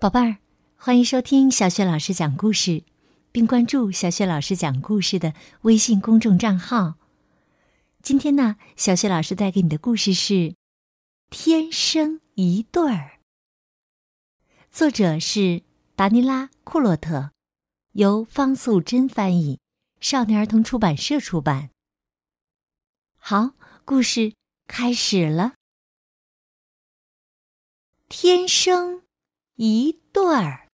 宝贝儿，欢迎收听小雪老师讲故事，并关注小雪老师讲故事的微信公众账号。今天呢，小雪老师带给你的故事是《天生一对儿》，作者是达尼拉·库洛特，由方素珍翻译，少年儿童出版社出版。好，故事开始了，天生。一对儿，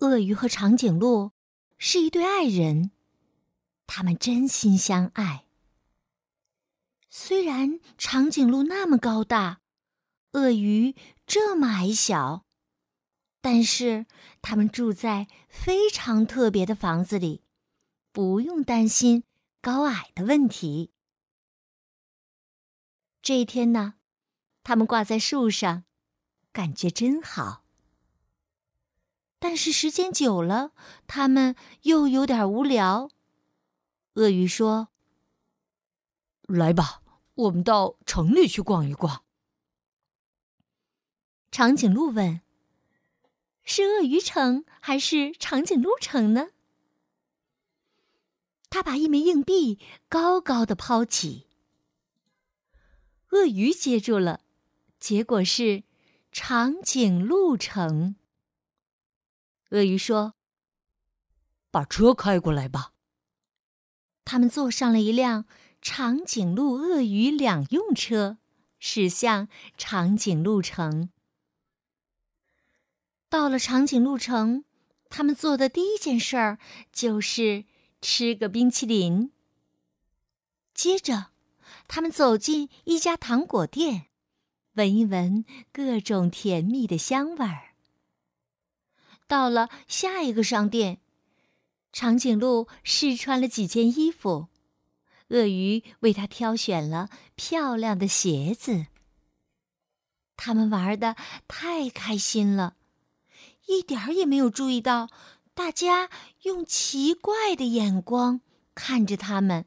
鳄鱼和长颈鹿是一对爱人，他们真心相爱。虽然长颈鹿那么高大，鳄鱼这么矮小，但是他们住在非常特别的房子里，不用担心高矮的问题。这一天呢，他们挂在树上。感觉真好，但是时间久了，他们又有点无聊。鳄鱼说：“来吧，我们到城里去逛一逛。”长颈鹿问：“是鳄鱼城还是长颈鹿城呢？”他把一枚硬币高高的抛起，鳄鱼接住了，结果是。长颈鹿城。鳄鱼说：“把车开过来吧。”他们坐上了一辆长颈鹿鳄鱼两用车，驶向长颈鹿城。到了长颈鹿城，他们做的第一件事儿就是吃个冰淇淋。接着，他们走进一家糖果店。闻一闻各种甜蜜的香味儿。到了下一个商店，长颈鹿试穿了几件衣服，鳄鱼为它挑选了漂亮的鞋子。他们玩的太开心了，一点儿也没有注意到大家用奇怪的眼光看着他们。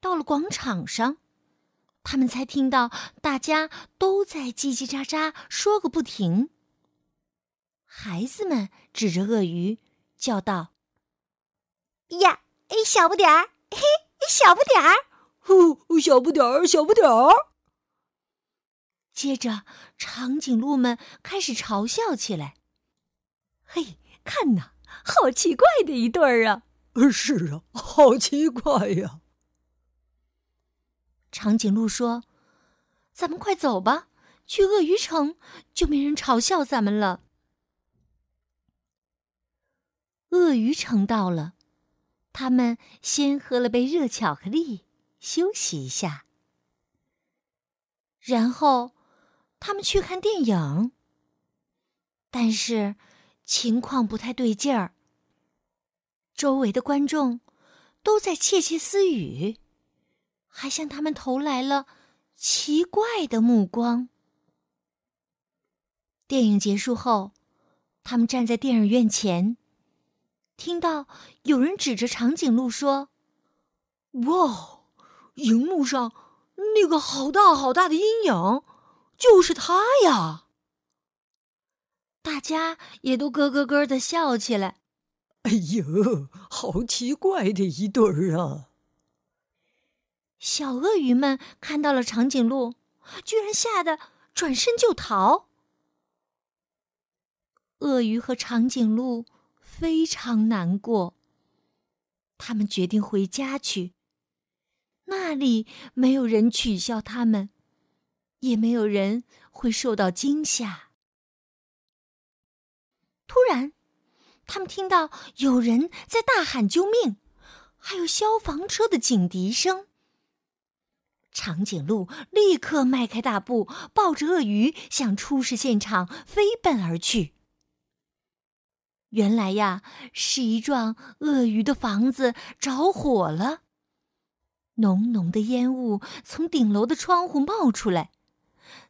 到了广场上。他们才听到大家都在叽叽喳喳说个不停。孩子们指着鳄鱼叫道：“呀，哎，小不点儿，嘿，小不点儿，呼，小不点儿，小不点儿。”接着，长颈鹿们开始嘲笑起来：“嘿，看呐，好奇怪的一对儿啊！”“是啊，好奇怪呀。”长颈鹿说：“咱们快走吧，去鳄鱼城就没人嘲笑咱们了。”鳄鱼城到了，他们先喝了杯热巧克力，休息一下。然后，他们去看电影。但是，情况不太对劲儿。周围的观众都在窃窃私语。还向他们投来了奇怪的目光。电影结束后，他们站在电影院前，听到有人指着长颈鹿说：“哇，荧幕上那个好大好大的阴影，就是他呀！”大家也都咯咯咯的笑起来。哎呦，好奇怪的一对儿啊！小鳄鱼们看到了长颈鹿，居然吓得转身就逃。鳄鱼和长颈鹿非常难过，他们决定回家去。那里没有人取笑他们，也没有人会受到惊吓。突然，他们听到有人在大喊救命，还有消防车的警笛声。长颈鹿立刻迈开大步，抱着鳄鱼向出事现场飞奔而去。原来呀，是一幢鳄鱼的房子着火了，浓浓的烟雾从顶楼的窗户冒出来。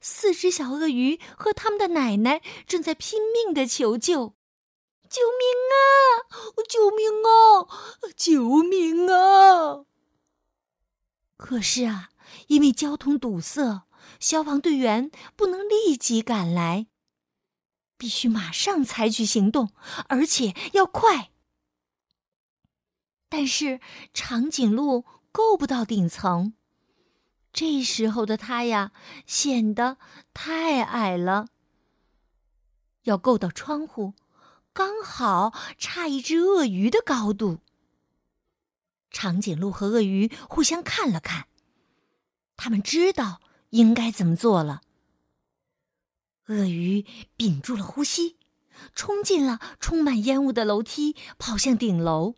四只小鳄鱼和他们的奶奶正在拼命的求救：“救命啊！救命啊！救命啊！”可是啊。因为交通堵塞，消防队员不能立即赶来，必须马上采取行动，而且要快。但是长颈鹿够不到顶层，这时候的它呀，显得太矮了。要够到窗户，刚好差一只鳄鱼的高度。长颈鹿和鳄鱼互相看了看，他们知道应该怎么做了。鳄鱼屏住了呼吸，冲进了充满烟雾的楼梯，跑向顶楼。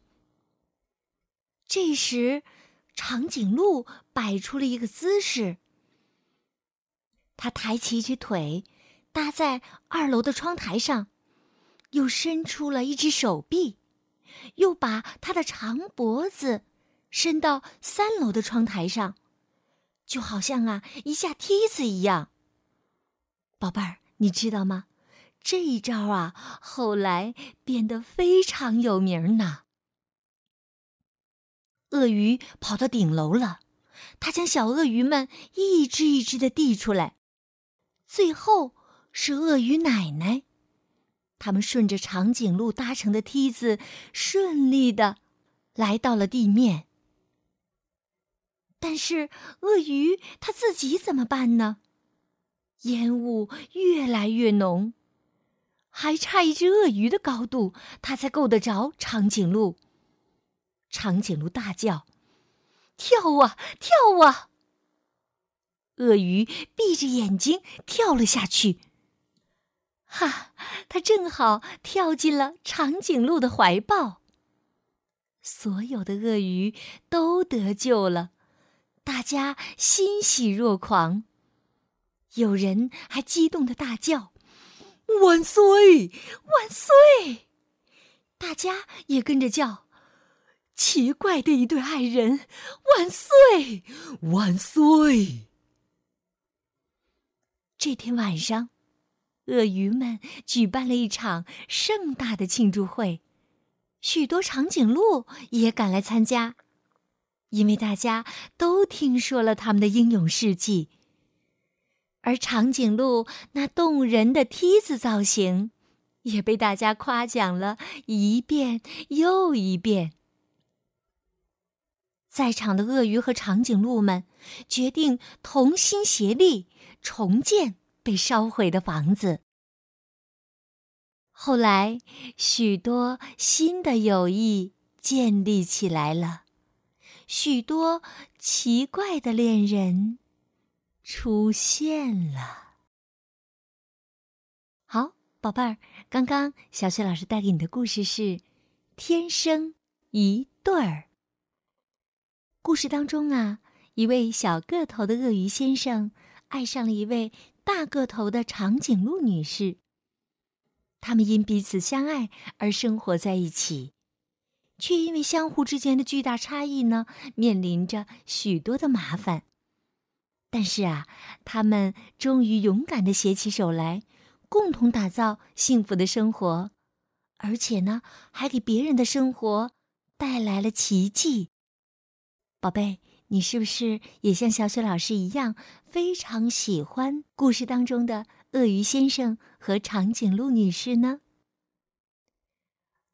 这时，长颈鹿摆出了一个姿势，它抬起一只腿。搭在二楼的窗台上，又伸出了一只手臂，又把他的长脖子伸到三楼的窗台上，就好像啊一下梯子一样。宝贝儿，你知道吗？这一招啊，后来变得非常有名呢。鳄鱼跑到顶楼了，它将小鳄鱼们一只一只的递出来，最后。是鳄鱼奶奶，他们顺着长颈鹿搭成的梯子，顺利的来到了地面。但是鳄鱼它自己怎么办呢？烟雾越来越浓，还差一只鳄鱼的高度，它才够得着长颈鹿。长颈鹿大叫：“跳啊，跳啊！”鳄鱼闭着眼睛跳了下去。哈，他正好跳进了长颈鹿的怀抱。所有的鳄鱼都得救了，大家欣喜若狂。有人还激动的大叫：“万岁，万岁！”大家也跟着叫：“奇怪的一对爱人，万岁，万岁！”这天晚上。鳄鱼们举办了一场盛大的庆祝会，许多长颈鹿也赶来参加，因为大家都听说了他们的英勇事迹。而长颈鹿那动人的梯子造型，也被大家夸奖了一遍又一遍。在场的鳄鱼和长颈鹿们决定同心协力重建。被烧毁的房子。后来，许多新的友谊建立起来了，许多奇怪的恋人出现了。好，宝贝儿，刚刚小雪老师带给你的故事是《天生一对儿》。故事当中啊，一位小个头的鳄鱼先生爱上了一位。大个头的长颈鹿女士，他们因彼此相爱而生活在一起，却因为相互之间的巨大差异呢，面临着许多的麻烦。但是啊，他们终于勇敢的携起手来，共同打造幸福的生活，而且呢，还给别人的生活带来了奇迹。宝贝。你是不是也像小雪老师一样，非常喜欢故事当中的鳄鱼先生和长颈鹿女士呢？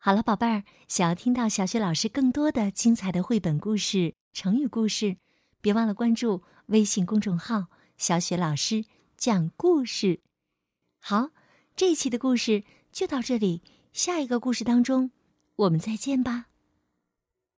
好了，宝贝儿，想要听到小雪老师更多的精彩的绘本故事、成语故事，别忘了关注微信公众号“小雪老师讲故事”。好，这一期的故事就到这里，下一个故事当中，我们再见吧。